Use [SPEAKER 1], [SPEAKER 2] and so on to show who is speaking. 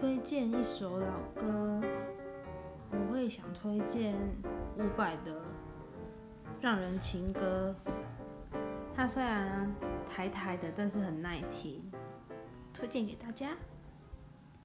[SPEAKER 1] 推荐一首老歌我会想推荐伍佰的让人情歌。它虽然台台的但是很耐听。推荐给大家。